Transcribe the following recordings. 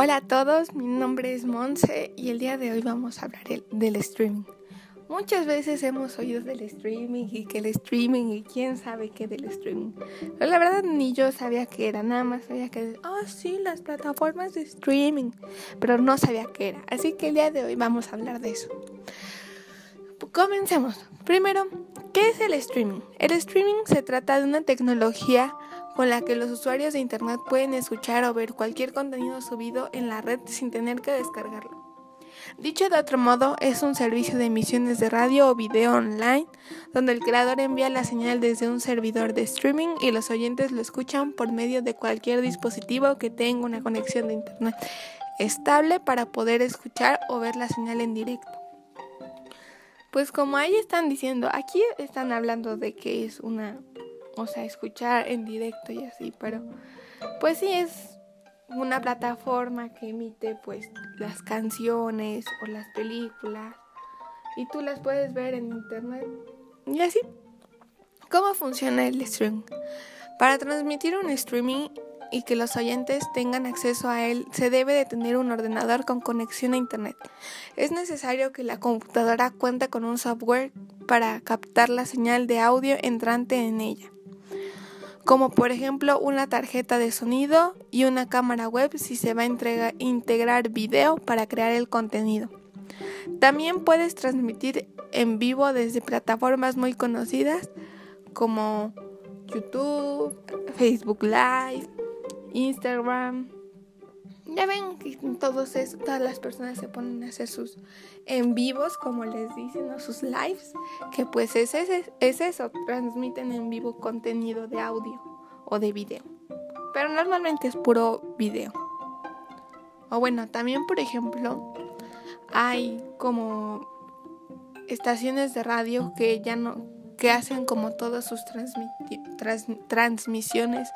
Hola a todos, mi nombre es Monse y el día de hoy vamos a hablar del streaming. Muchas veces hemos oído del streaming y que el streaming y quién sabe qué del streaming. Pero la verdad ni yo sabía qué era, nada más sabía que, oh sí, las plataformas de streaming, pero no sabía qué era. Así que el día de hoy vamos a hablar de eso. Comencemos. Primero, ¿qué es el streaming? El streaming se trata de una tecnología con la que los usuarios de Internet pueden escuchar o ver cualquier contenido subido en la red sin tener que descargarlo. Dicho de otro modo, es un servicio de emisiones de radio o video online, donde el creador envía la señal desde un servidor de streaming y los oyentes lo escuchan por medio de cualquier dispositivo que tenga una conexión de Internet estable para poder escuchar o ver la señal en directo. Pues como ahí están diciendo, aquí están hablando de que es una o sea, escuchar en directo y así, pero pues sí es una plataforma que emite pues las canciones o las películas y tú las puedes ver en internet y así. ¿Cómo funciona el streaming? Para transmitir un streaming y que los oyentes tengan acceso a él, se debe de tener un ordenador con conexión a Internet. Es necesario que la computadora cuente con un software para captar la señal de audio entrante en ella como por ejemplo una tarjeta de sonido y una cámara web si se va a integrar video para crear el contenido. También puedes transmitir en vivo desde plataformas muy conocidas como YouTube, Facebook Live, Instagram, ya ven que todos todas las personas se ponen a hacer sus en vivos, como les dicen, o sus lives, que pues es, es, es eso, transmiten en vivo contenido de audio o de video. Pero normalmente es puro video. O bueno, también por ejemplo, hay como estaciones de radio que ya no que hacen como todas sus transmisiones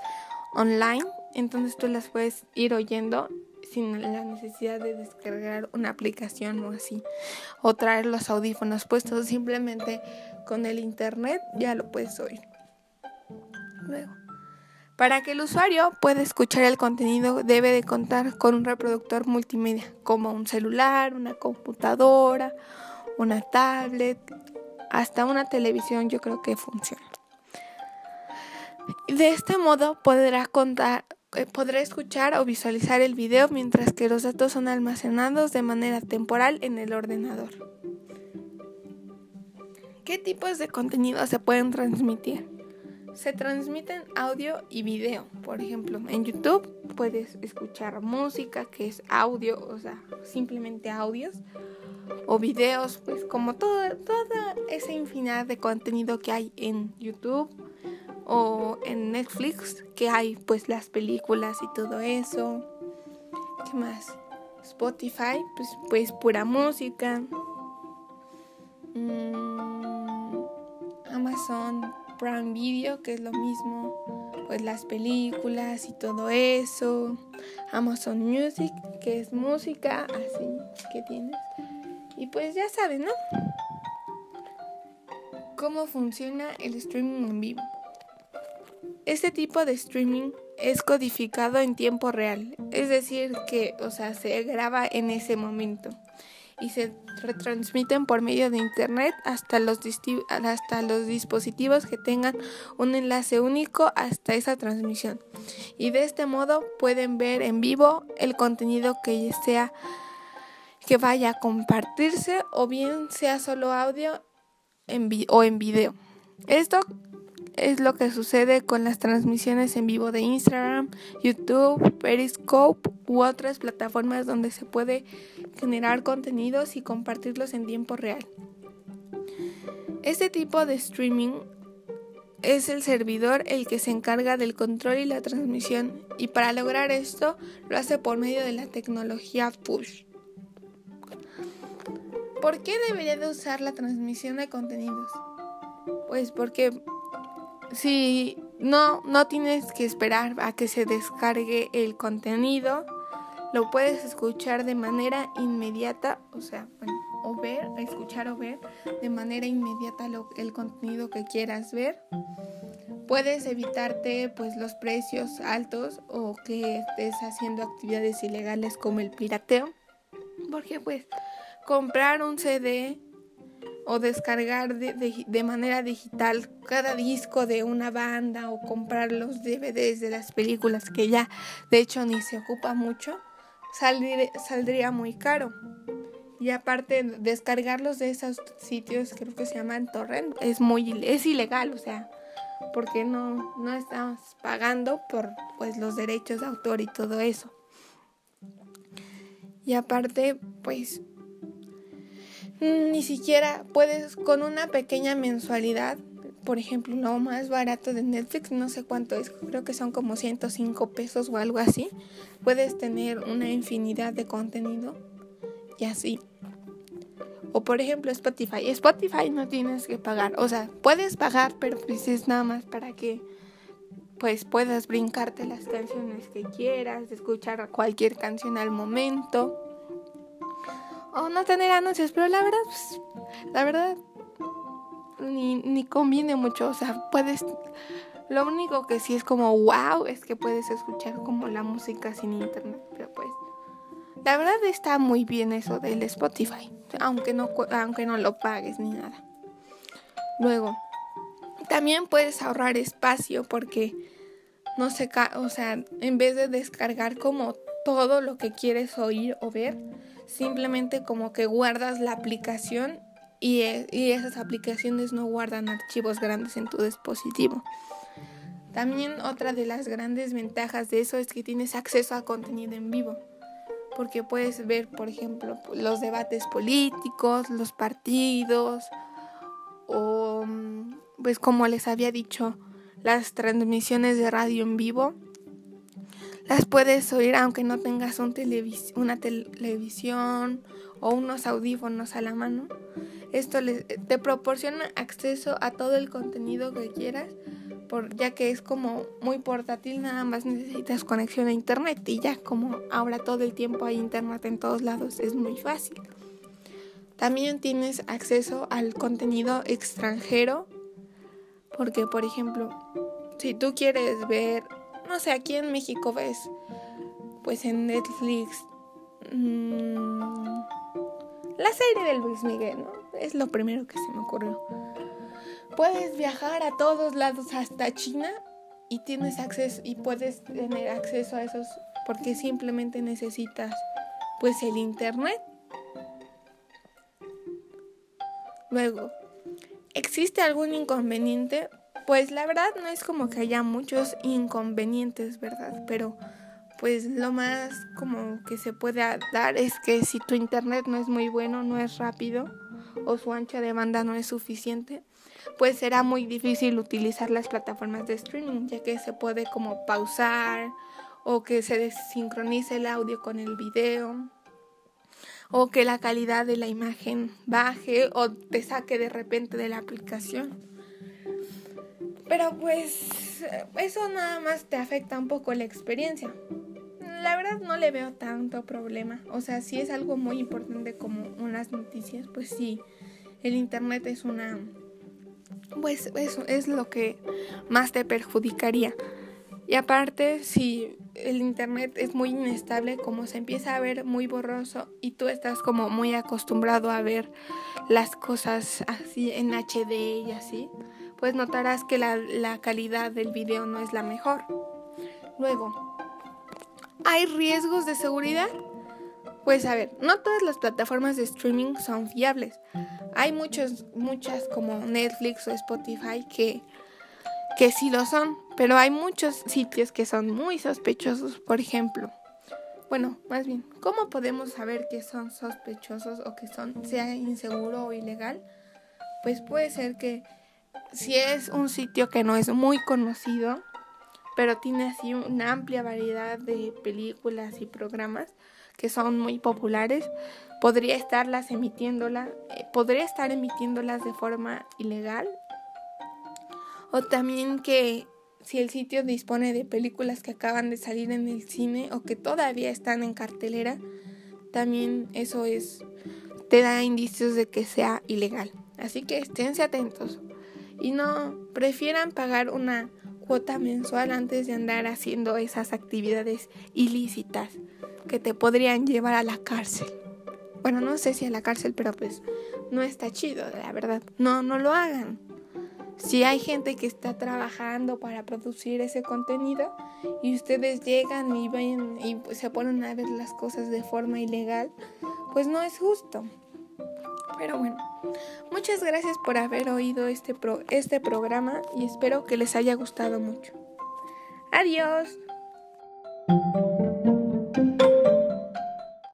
online, entonces tú las puedes ir oyendo sin la necesidad de descargar una aplicación o así, o traer los audífonos puestos, simplemente con el internet ya lo puedes oír. Luego, para que el usuario pueda escuchar el contenido debe de contar con un reproductor multimedia, como un celular, una computadora, una tablet, hasta una televisión yo creo que funciona. De este modo podrá contar podrá escuchar o visualizar el video mientras que los datos son almacenados de manera temporal en el ordenador. ¿Qué tipos de contenido se pueden transmitir? Se transmiten audio y video. Por ejemplo, en YouTube puedes escuchar música que es audio, o sea, simplemente audios. O videos, pues como toda, toda esa infinidad de contenido que hay en YouTube o en Netflix que hay pues las películas y todo eso. ¿Qué más? Spotify, pues, pues pura música. Mm, Amazon Prime Video, que es lo mismo, pues las películas y todo eso. Amazon Music, que es música así que tienes. Y pues ya saben, ¿no? Cómo funciona el streaming en vivo. Este tipo de streaming es codificado en tiempo real, es decir, que, o sea, se graba en ese momento y se retransmiten por medio de internet hasta los, dispositivos que tengan un enlace único hasta esa transmisión. Y de este modo pueden ver en vivo el contenido que sea que vaya a compartirse o bien sea solo audio o en video. Esto es lo que sucede con las transmisiones en vivo de Instagram, YouTube, Periscope u otras plataformas donde se puede generar contenidos y compartirlos en tiempo real. Este tipo de streaming es el servidor el que se encarga del control y la transmisión y para lograr esto lo hace por medio de la tecnología push. ¿Por qué debería de usar la transmisión de contenidos? Pues porque si no, no tienes que esperar a que se descargue el contenido, lo puedes escuchar de manera inmediata, o sea, o ver, escuchar o ver de manera inmediata el contenido que quieras ver. Puedes evitarte pues los precios altos o que estés haciendo actividades ilegales como el pirateo. Porque pues comprar un CD o descargar de, manera digital cada disco de una banda o comprar los DVDs de las películas que ya de hecho ni se ocupa mucho, saldría muy caro. Y aparte descargarlos de esos sitios, creo que se llaman torrent, es muy es ilegal, o sea, porque no no estamos pagando por pues los derechos de autor y todo eso. Y aparte, pues ni siquiera puedes con una pequeña mensualidad, por ejemplo, lo más barato de Netflix, no sé cuánto es, creo que son como 105 pesos o algo así, puedes tener una infinidad de contenido y así. O por ejemplo Spotify. Spotify no tienes que pagar. O sea, puedes pagar, pero pues es nada más para que pues puedas brincarte las canciones que quieras, escuchar cualquier canción al momento o no tener anuncios, pero la verdad, pues, la verdad, ni, ni conviene mucho, o sea, puedes, lo único que sí es como wow es que puedes escuchar como la música sin internet, pero pues, la verdad está muy bien eso del Spotify, aunque no, aunque no lo pagues ni nada. Luego, también puedes ahorrar espacio porque no se, o sea, en vez de descargar como todo lo que quieres oír o ver, simplemente como que guardas la aplicación y, e, y, esas aplicaciones no guardan archivos grandes en tu dispositivo. También otra de las grandes ventajas de eso es que tienes acceso a contenido en vivo, porque puedes ver, por ejemplo, los debates políticos, los partidos, o pues como les había dicho, las transmisiones de radio en vivo las puedes oír aunque no tengas un una televisión o unos audífonos a la mano. Esto te proporciona acceso a todo el contenido que quieras, por, ya que es como muy portátil, nada más necesitas conexión a internet y ya como ahora todo el tiempo hay internet en todos lados, es muy fácil. También tienes acceso al contenido extranjero, porque por ejemplo, si tú quieres ver no sé, aquí en México ves, pues en Netflix, mmm, la serie del Luis Miguel, ¿no? Es lo primero que se me ocurrió. Puedes viajar a todos lados hasta China y tienes acceso y puedes tener acceso a esos porque simplemente necesitas pues el internet. Luego, ¿existe algún inconveniente? Pues la verdad no es como que haya muchos inconvenientes, ¿verdad? Pero pues lo más como que se puede dar es que si tu internet no es muy bueno, no es rápido o su ancho de banda no es suficiente, pues será muy difícil utilizar las plataformas de streaming, ya que se puede como pausar o que se desincronice el audio con el video o que la calidad de la imagen baje o te saque de repente de la aplicación. Pero pues eso nada más te afecta un poco la experiencia. La verdad no le veo tanto problema. O sea, si es algo muy importante como unas noticias, pues sí, el internet es una... Pues eso es lo que más te perjudicaría. Y aparte, si el internet es muy inestable, como se empieza a ver muy borroso y tú estás como muy acostumbrado a ver las cosas así en HD y así, pues notarás que la, calidad del video no es la mejor. Luego, ¿hay riesgos de seguridad? Pues a ver, no todas las plataformas de streaming son fiables. Hay muchos, muchas como Netflix o Spotify que, que sí lo son, pero hay muchos sitios que son muy sospechosos, por ejemplo. Bueno, más bien, ¿cómo podemos saber que son sospechosos o que son sea inseguro o ilegal? Pues puede ser que si es un sitio que no es muy conocido, pero tiene así una amplia variedad de películas y programas que son muy populares, podría estarlas emitiéndolas, eh, podría estar emitiéndolas de forma ilegal. O también que si el sitio dispone de películas que acaban de salir en el cine o que todavía están en cartelera, también eso es te da indicios de que sea ilegal. Así que esténse atentos y no prefieran pagar una cuota mensual antes de andar haciendo esas actividades ilícitas que te podrían llevar a la cárcel. Bueno, no sé si a la cárcel, pero pues no está chido, la verdad. No, no lo hagan. Si hay gente que está trabajando para producir ese contenido y ustedes llegan y ven y se ponen a ver las cosas de forma ilegal, pues no es justo. Pero bueno, muchas gracias por haber oído este, este programa y espero que les haya gustado mucho. Adiós.